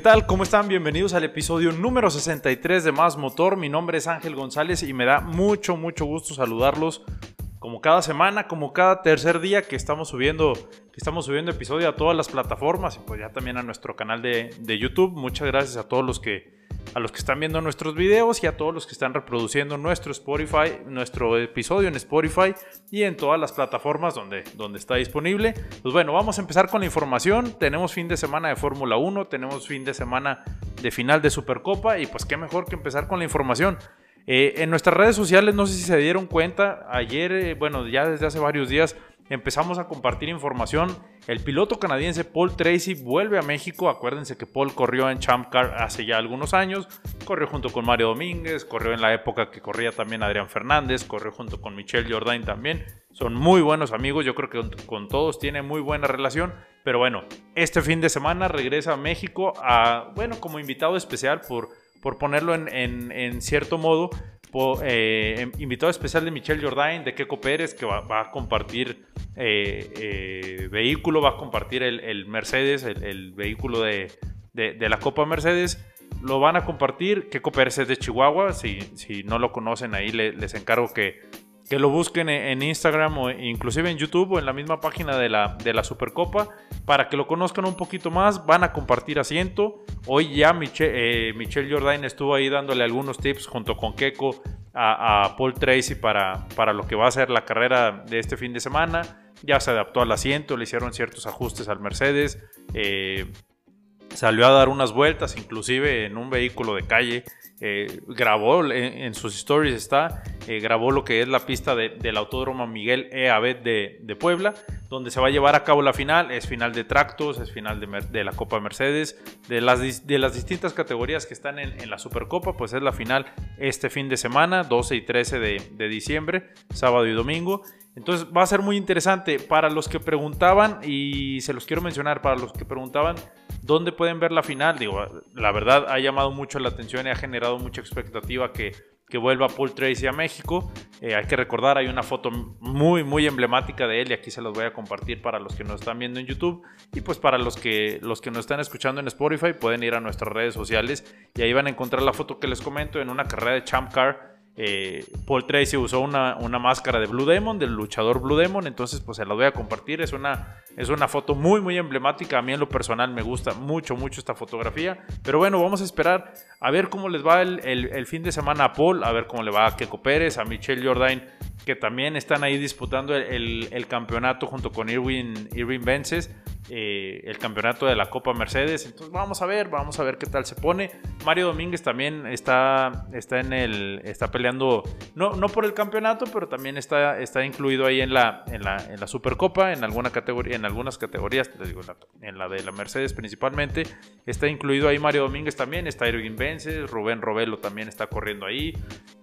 ¿Qué tal? ¿Cómo están? Bienvenidos al episodio número 63 de Más Motor. Mi nombre es Ángel González y me da mucho, mucho gusto saludarlos como cada semana, como cada tercer día que estamos subiendo, que estamos subiendo episodio a todas las plataformas y pues ya también a nuestro canal de, de YouTube. Muchas gracias a todos los que a los que están viendo nuestros videos y a todos los que están reproduciendo nuestro Spotify, nuestro episodio en Spotify y en todas las plataformas donde, donde está disponible. Pues bueno, vamos a empezar con la información. Tenemos fin de semana de Fórmula 1, tenemos fin de semana de final de Supercopa y pues qué mejor que empezar con la información. Eh, en nuestras redes sociales, no sé si se dieron cuenta, ayer, eh, bueno, ya desde hace varios días, empezamos a compartir información. El piloto canadiense Paul Tracy vuelve a México. Acuérdense que Paul corrió en Champ Car hace ya algunos años. Corrió junto con Mario Domínguez, corrió en la época que corría también Adrián Fernández, corrió junto con Michelle Jordain también. Son muy buenos amigos, yo creo que con todos tiene muy buena relación. Pero bueno, este fin de semana regresa a México a, bueno, como invitado especial por, por ponerlo en, cierto modo, eh, em, invitado especial de Michelle Jordain, de Keco Pérez, que va, a compartir eh, eh, vehículo, va a compartir el, Mercedes, el, vehículo de, la Copa Mercedes. Lo van a compartir. Keco Pérez es de Chihuahua. Si no lo conocen, ahí les encargo que, que lo busquen en Instagram o inclusive en YouTube o en la misma página de la, de la Supercopa para que lo conozcan un poquito más. Van a compartir asiento. Hoy ya eh, Michelle Jordain estuvo ahí dándole algunos tips junto con Keiko a, Paul Tracy para, para lo que va a ser la carrera de este fin de semana. Ya se adaptó al asiento, le hicieron ciertos ajustes al Mercedes. Eh, salió a dar unas vueltas, inclusive en un vehículo de calle. Eh, grabó, en, sus stories está, eh, grabó lo que es la pista del Autódromo Miguel E. Abed de, Puebla, donde se va a llevar a cabo la final. Es final de tractos, es final de, la Copa Mercedes, de las, de las distintas categorías que están en, la Supercopa, pues es la final este fin de semana, 12 y 13 de diciembre, sábado y domingo. Entonces va a ser muy interesante. Para los que preguntaban, y se los quiero mencionar, para los que preguntaban dónde pueden ver la final, digo, la verdad ha llamado mucho la atención y ha generado mucha expectativa que, que vuelva Paul Tracy a México. Eh, hay que recordar, hay una foto muy, muy emblemática de él y aquí se los voy a compartir para los que nos están viendo en YouTube. Y pues para los que, los que nos están escuchando en Spotify pueden ir a nuestras redes sociales y ahí van a encontrar la foto que les comento en una carrera de Champ Car eh, Paul Tracy usó una, máscara de Blue Demon, del luchador Blue Demon, entonces pues se la voy a compartir, es una, es una foto muy muy emblemática, a mí en lo personal me gusta mucho mucho esta fotografía, pero bueno, vamos a esperar a ver cómo les va el, fin de semana a Paul, a ver cómo le va a Keiko Pérez, a Michelle Jordain, que también están ahí disputando el, campeonato junto con Irwin, Irwin Vences. Eh, el campeonato de la Copa Mercedes. Entonces vamos a ver, vamos a ver qué tal se pone. Mario Domínguez también está, está en el, está peleando, no, no por el campeonato, pero también está, está incluido ahí en la, en la, en la Supercopa, en alguna categoría, en algunas categorías, digo, en la de la Mercedes principalmente, está incluido ahí Mario Domínguez también, está Irving Vences, Rubén Robelo también está corriendo ahí.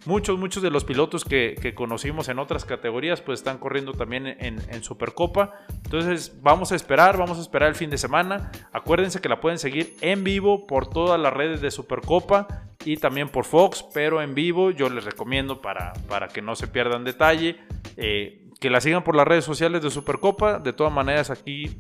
Muchos, muchos de los pilotos que conocimos en otras categorías, pues están corriendo también en, en Supercopa. Entonces vamos a esperar, vamos a esperar el fin de semana. Acuérdense que la pueden seguir en vivo por todas las redes de Supercopa y también por Fox, pero en vivo yo les recomiendo para, para que no se pierdan detalle. Eh, que la sigan por las redes sociales de Supercopa. De todas maneras, aquí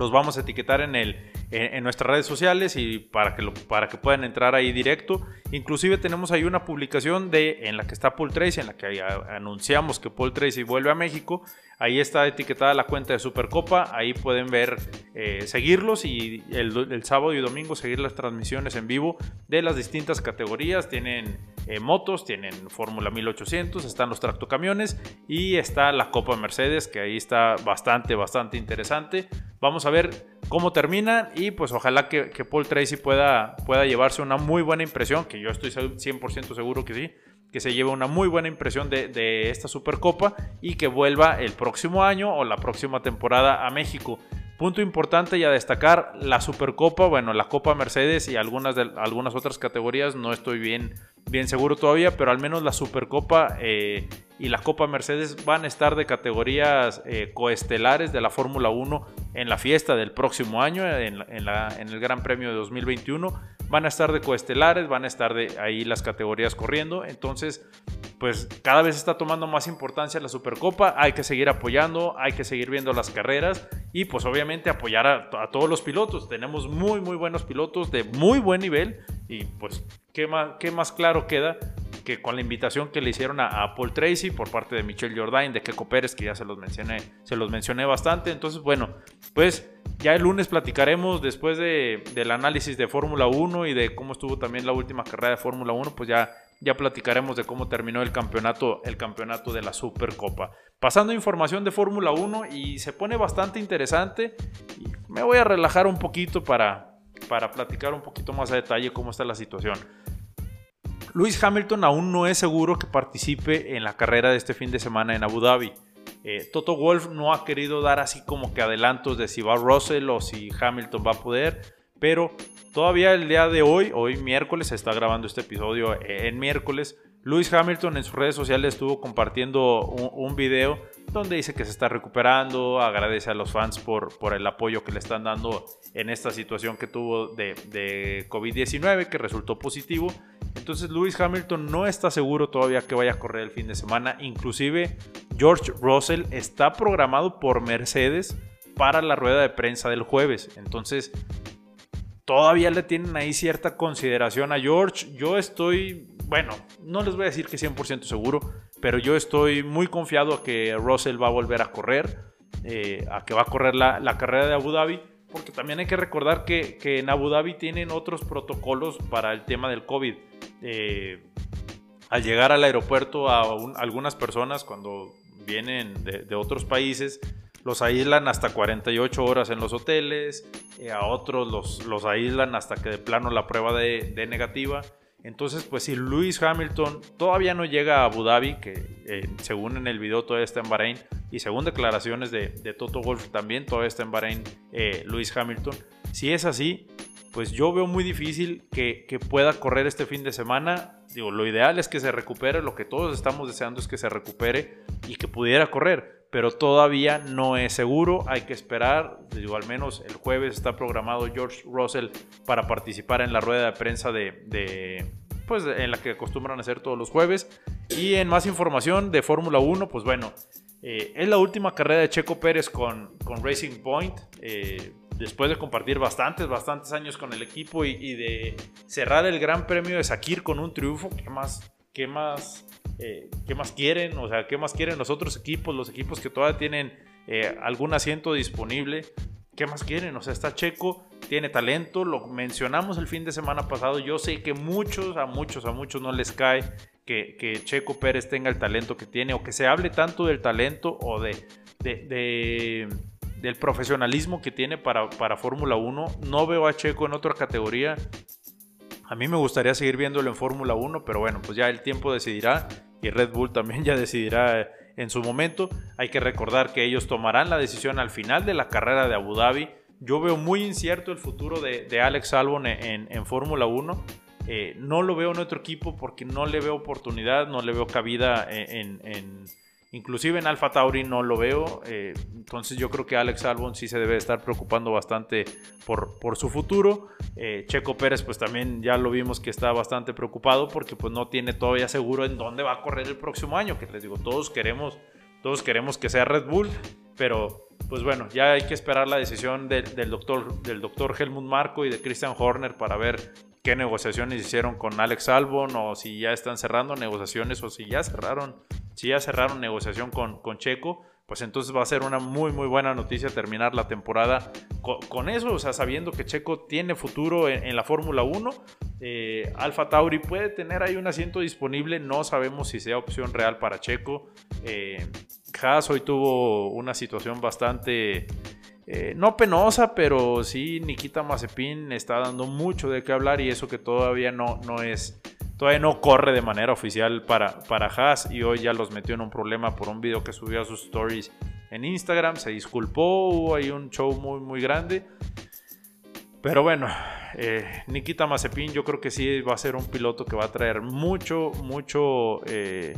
los vamos a etiquetar en, el, en, nuestras redes sociales y para que, para que puedan entrar ahí directo. Inclusive tenemos ahí una publicación de, en la que está Paul Tracy, en la que anunciamos que Paul Tracy vuelve a México. Ahí está etiquetada la cuenta de Supercopa, ahí pueden ver, eh, seguirlos y el, sábado y domingo seguir las transmisiones en vivo de las distintas categorías. Tienen eh, motos, tienen Fórmula 1800, están los tractocamiones y está la Copa Mercedes, que ahí está bastante, bastante interesante. Vamos a ver cómo termina y pues ojalá que, Paul Tracy pueda, pueda llevarse una muy buena impresión, que yo estoy 100% seguro que sí, que se lleve una muy buena impresión de, de, esta Supercopa y que vuelva el próximo año o la próxima temporada a México. Punto importante y a destacar, la Supercopa, bueno, la Copa Mercedes y algunas, de, algunas otras categorías, no estoy bien, bien seguro todavía, pero al menos la Supercopa eh, y la Copa Mercedes van a estar de categorías eh, coestelares de la Fórmula 1 en la fiesta del próximo año, en, en, el Gran Premio de 2021. Van a estar de coestelares, van a estar de ahí las categorías corriendo, entonces pues cada vez está tomando más importancia la Supercopa, hay que seguir apoyando, hay que seguir viendo las carreras y pues obviamente apoyar a, todos los pilotos. Tenemos muy muy buenos pilotos de muy buen nivel y pues qué más, qué más claro queda que con la invitación que le hicieron a, Paul Tracy por parte de Michelle Jordain, de Keco Pérez, que ya se los mencioné, se los mencioné bastante. Entonces, bueno, pues ya el lunes platicaremos después de, del análisis de Fórmula 1 y de cómo estuvo también la última carrera de Fórmula 1, pues ya, ya platicaremos de cómo terminó el campeonato, el campeonato de la Supercopa. Pasando información de Fórmula 1 y se pone bastante interesante. me voy a relajar un poquito para, para platicar un poquito más a detalle cómo está la situación. Lewis Hamilton aún no es seguro que participe en la carrera de este fin de semana en Abu Dhabi. Eh, Toto Wolf no ha querido dar así como que adelantos de si va Russell o si Hamilton va a poder, pero todavía el día de hoy, hoy miércoles, se está grabando este episodio en miércoles, Lewis Hamilton en sus redes sociales estuvo compartiendo un, video donde dice que se está recuperando, agradece a los fans por, por el apoyo que le están dando en esta situación que tuvo de, de COVID-19 que resultó positivo entonces Lewis Hamilton no está seguro todavía que vaya a correr el fin de semana. Inclusive George Russell está programado por Mercedes para la rueda de prensa del jueves. Entonces todavía le tienen ahí cierta consideración a George. Yo estoy, bueno, no les voy a decir que 100% seguro, pero yo estoy muy confiado a que Russell va a volver a correr, eh, a que va a correr la, carrera de Abu Dhabi porque también hay que recordar que, en Abu Dhabi tienen otros protocolos para el tema del COVID. Eh, al llegar al aeropuerto a algunas personas cuando vienen de, otros países, los aíslan hasta 48 horas en los hoteles, eh, a otros los, los aíslan hasta que de plano la prueba de, de negativa. Entonces, pues si Lewis Hamilton todavía no llega a Abu Dhabi, que eh, según en el video todavía está en Bahrein, y según declaraciones de, Toto Wolf también todavía está en Bahrein eh, Lewis Hamilton, si es así, pues yo veo muy difícil que, que, pueda correr este fin de semana. Digo, lo ideal es que se recupere, lo que todos estamos deseando es que se recupere y que pudiera correr pero todavía no es seguro. Hay que esperar. Digo, al menos el jueves está programado George Russell para participar en la rueda de prensa de, pues en la que acostumbran hacer todos los jueves. Y en más información de Fórmula 1, pues bueno, eh, es la última carrera de Checo Pérez con, con Racing Point. Eh, después de compartir bastantes, bastantes años con el equipo y, de cerrar el Gran Premio de Sakir con un triunfo, ¿qué más, qué más eh, ¿qué más quieren? O sea, ¿qué más quieren los otros equipos? Los equipos que todavía tienen eh, algún asiento disponible. ¿Qué más quieren? O sea, está Checo, tiene talento, lo mencionamos el fin de semana pasado. Yo sé que muchos, a muchos, a muchos no les cae que, Checo Pérez tenga el talento que tiene o que se hable tanto del talento o de, del profesionalismo que tiene para, para Fórmula 1. No veo a Checo en otra categoría. A mí me gustaría seguir viéndolo en Fórmula 1, pero bueno, pues ya el tiempo decidirá y Red Bull también ya decidirá en su momento. Hay que recordar que ellos tomarán la decisión al final de la carrera de Abu Dhabi. Yo veo muy incierto el futuro de, Alex Albon en, Fórmula 1. Eh, no lo veo en otro equipo porque no le veo oportunidad, no le veo cabida en, Inclusive en Alfa Tauri no lo veo. Eh, entonces yo creo que Alex Albon sí se debe estar preocupando bastante por, por su futuro. Eh, Checo Pérez pues también ya lo vimos que está bastante preocupado porque pues no tiene todavía seguro en dónde va a correr el próximo año. Que les digo, todos queremos, todos queremos que sea Red Bull. Pero pues bueno, ya hay que esperar la decisión del, doctor, del doctor Helmut Marco y de Christian Horner para ver qué negociaciones hicieron con Alex Albon o si ya están cerrando negociaciones o si ya cerraron si ya cerraron negociación con, con Checo, pues entonces va a ser una muy muy buena noticia terminar la temporada con, eso, o sea, sabiendo que Checo tiene futuro en, la Fórmula 1. Eh, Alfa Tauri puede tener ahí un asiento disponible, no sabemos si sea opción real para Checo. Eh, Haas hoy tuvo una situación bastante, eh, no penosa, pero sí Nikita Mazepin está dando mucho de qué hablar y eso que todavía no, no es todavía no corre de manera oficial para, para Haas y hoy ya los metió en un problema por un video que subió a sus stories en Instagram. Se disculpó, hubo ahí un show muy, muy grande. Pero bueno, eh, Nikita Mazepin yo creo que sí va a ser un piloto que va a traer mucho, mucho... Eh,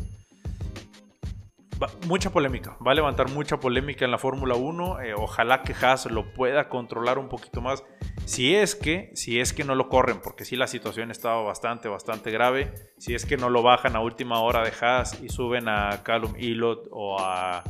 mucha polémica, va a levantar mucha polémica en la Fórmula 1. Eh, ojalá que Haas lo pueda controlar un poquito más. Si es que, si es que no lo corren, porque si la situación estaba bastante, bastante grave. Si es que no lo bajan a última hora de Haas y suben a Callum Ilot o a,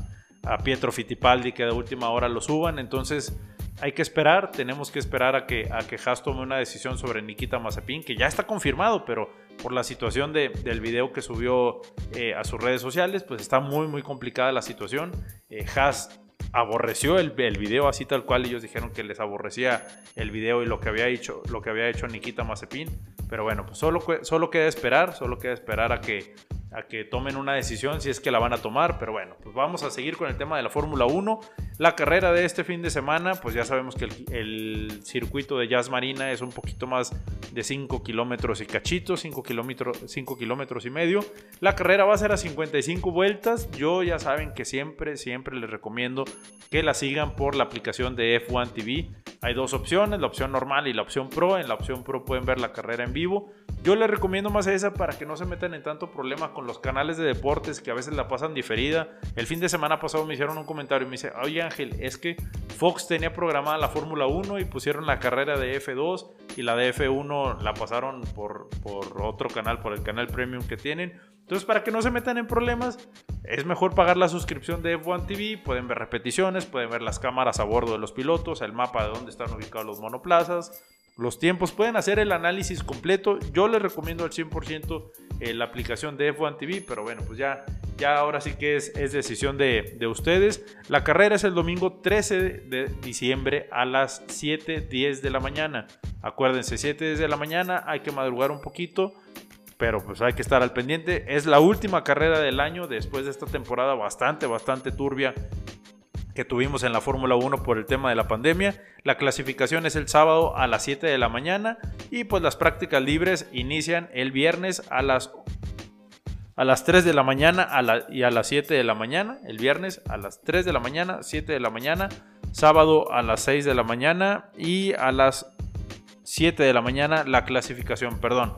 a Pietro Fittipaldi que de última hora lo suban. Entonces hay que esperar, tenemos que esperar a que, a que Haas tome una decisión sobre Nikita Mazepin, que ya está confirmado, pero por la situación de, del video que subió eh, a sus redes sociales, pues está muy, muy complicada la situación. Eh, Haas aborreció el, el, video así tal cual ellos dijeron que les aborrecía el video y lo que había hecho lo que había hecho Nikita Mazepin pero bueno pues solo solo queda esperar solo queda esperar a que a que tomen una decisión si es que la van a tomar. Pero bueno, pues vamos a seguir con el tema de la Fórmula 1. La carrera de este fin de semana, pues ya sabemos que el, circuito de Jazz Marina es un poquito más de 5 kilómetros y cachitos, 5 kilómetros, 5 kilómetros y medio. La carrera va a ser a 55 vueltas. Yo ya saben que siempre, siempre les recomiendo que la sigan por la aplicación de F1 TV. Hay dos opciones, la opción normal y la opción Pro. En la opción Pro pueden ver la carrera en vivo. Yo les recomiendo más esa para que no se metan en tanto problema con los canales de deportes que a veces la pasan diferida. El fin de semana pasado me hicieron un comentario y me dice, oye Ángel, es que Fox tenía programada la Fórmula 1 y pusieron la carrera de F2 y la de F1 la pasaron por, por otro canal, por el canal premium que tienen. Entonces, para que no se metan en problemas, es mejor pagar la suscripción de F1 TV. Pueden ver repeticiones, pueden ver las cámaras a bordo de los pilotos, el mapa de dónde están ubicados los monoplazas, los tiempos. Pueden hacer el análisis completo. Yo les recomiendo al 100% eh, la aplicación de F1 TV, pero bueno, pues ya, ya ahora sí que es, decisión de, de, ustedes. La carrera es el domingo 13 de diciembre a las 7.10 de la mañana. Acuérdense, 7.10 de la mañana, hay que madrugar un poquito. Pero pues hay que estar al pendiente. Es la última carrera del año después de esta temporada bastante, bastante turbia que tuvimos en la Fórmula 1 por el tema de la pandemia. La clasificación es el sábado a las 7 de la mañana y pues las prácticas libres inician el viernes a las a las 3 de la mañana y a las 7 de la mañana, el viernes a las 3 de la mañana, 7 de la mañana, sábado a las 6 de la mañana y a las 7 de la mañana la clasificación, perdón.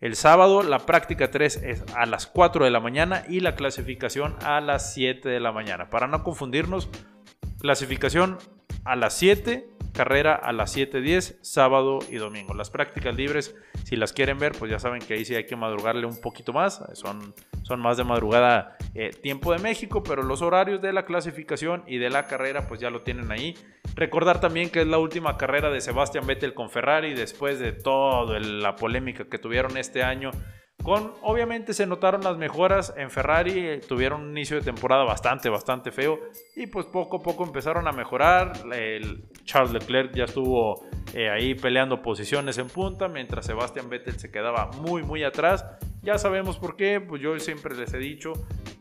El sábado la práctica 3 es a las 4 de la mañana y la clasificación a las 7 de la mañana. Para no confundirnos, Clasificación a las 7, carrera a las 7.10, sábado y domingo. Las prácticas libres, si las quieren ver, pues ya saben que ahí sí hay que madrugarle un poquito más. Son, son más de madrugada eh, tiempo de México, pero los horarios de la clasificación y de la carrera, pues ya lo tienen ahí. Recordar también que es la última carrera de Sebastián Vettel con Ferrari después de toda la polémica que tuvieron este año con, obviamente se notaron las mejoras en Ferrari, tuvieron un inicio de temporada bastante, bastante feo y pues poco a poco empezaron a mejorar. Charles Leclerc ya estuvo eh, ahí peleando posiciones en punta, mientras Sebastian Vettel se quedaba muy, muy atrás. Ya sabemos por qué, pues yo siempre les he dicho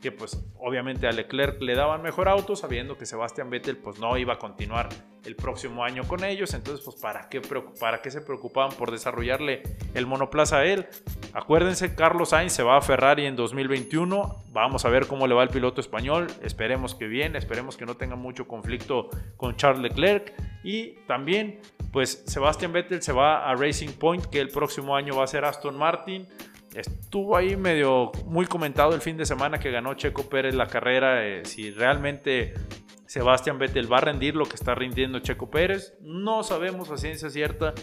que pues obviamente a Leclerc le daban mejor auto, sabiendo que Sebastian Vettel pues no iba a continuar el próximo año con ellos, entonces pues para qué, qué se preocupaban por desarrollarle el monoplaza a él. Acuérdense, Carlos Sainz se va a Ferrari en 2021, vamos a ver cómo le va el piloto español, esperemos que bien, esperemos que no tenga mucho conflicto con Charles Leclerc y también pues Sebastian Vettel se va a Racing Point, que el próximo año va a ser Aston Martin. Estuvo ahí medio muy comentado el fin de semana que ganó Checo Pérez la carrera. Eh, si realmente Sebastián Vettel va a rendir lo que está rindiendo Checo Pérez, no sabemos a ciencia cierta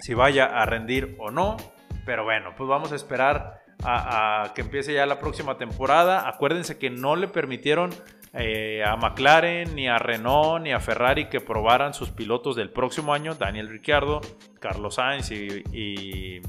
si vaya a rendir o no. Pero bueno, pues vamos a esperar a, que empiece ya la próxima temporada. Acuérdense que no le permitieron eh, a McLaren, ni a Renault, ni a Ferrari que probaran sus pilotos del próximo año, Daniel Ricciardo, Carlos Sainz y,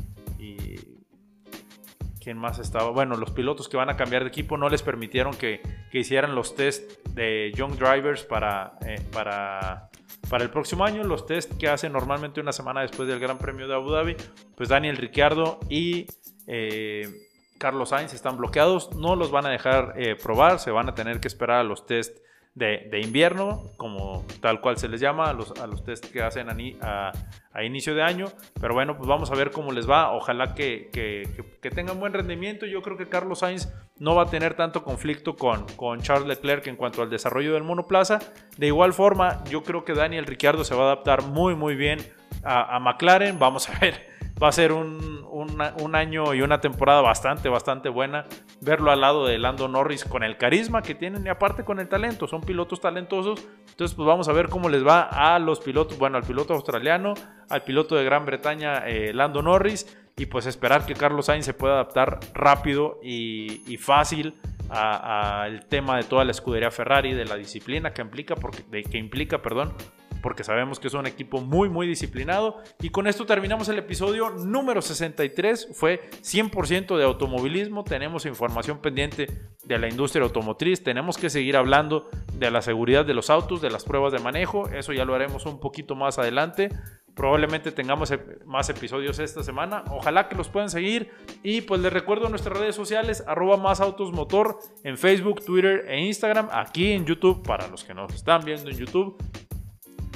¿Quién más estaba? Bueno, los pilotos que van a cambiar de equipo no les permitieron que, hicieran los test de Young Drivers para, eh, para, para el próximo año. Los test que hacen normalmente una semana después del Gran Premio de Abu Dhabi. Pues Daniel Ricciardo y eh, Carlos Sainz están bloqueados, no los van a dejar eh, probar, se van a tener que esperar a los test de, invierno, como tal cual se les llama, a los, a los test que hacen a, a, inicio de año. Pero bueno, pues vamos a ver cómo les va. Ojalá que, que, que, tengan buen rendimiento. Yo creo que Carlos Sainz no va a tener tanto conflicto con, con Charles Leclerc en cuanto al desarrollo del monoplaza. De igual forma, yo creo que Daniel Ricciardo se va a adaptar muy, muy bien a, a McLaren. Vamos a ver va a ser un, un, año y una temporada bastante, bastante buena. Verlo al lado de Lando Norris con el carisma que tienen y aparte con el talento. Son pilotos talentosos. Entonces, pues vamos a ver cómo les va a los pilotos. Bueno, al piloto australiano, al piloto de Gran Bretaña, eh, Lando Norris. Y pues esperar que Carlos Sainz se pueda adaptar rápido y, fácil al tema de toda la escudería Ferrari, de la disciplina que implica, porque, de, que implica, perdón, porque sabemos que es un equipo muy, muy disciplinado. Y con esto terminamos el episodio número 63. Fue 100% de automovilismo. Tenemos información pendiente de la industria automotriz. Tenemos que seguir hablando de la seguridad de los autos, de las pruebas de manejo. Eso ya lo haremos un poquito más adelante. Probablemente tengamos más episodios esta semana. Ojalá que los puedan seguir. Y pues les recuerdo nuestras redes sociales, arroba más autos motor en Facebook, Twitter e Instagram. Aquí en YouTube, para los que nos están viendo en YouTube.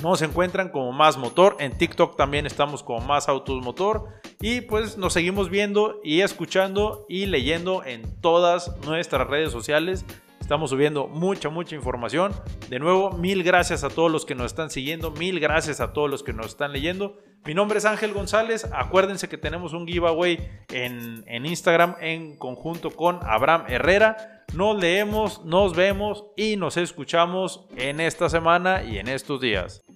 Nos encuentran como Más Motor. En TikTok también estamos como Más Autos Motor. Y pues nos seguimos viendo y escuchando y leyendo en todas nuestras redes sociales. Estamos subiendo mucha, mucha información. De nuevo, mil gracias a todos los que nos están siguiendo. Mil gracias a todos los que nos están leyendo. Mi nombre es Ángel González. Acuérdense que tenemos un giveaway en, en Instagram en conjunto con Abraham Herrera. Nos leemos, nos vemos y nos escuchamos en esta semana y en estos días.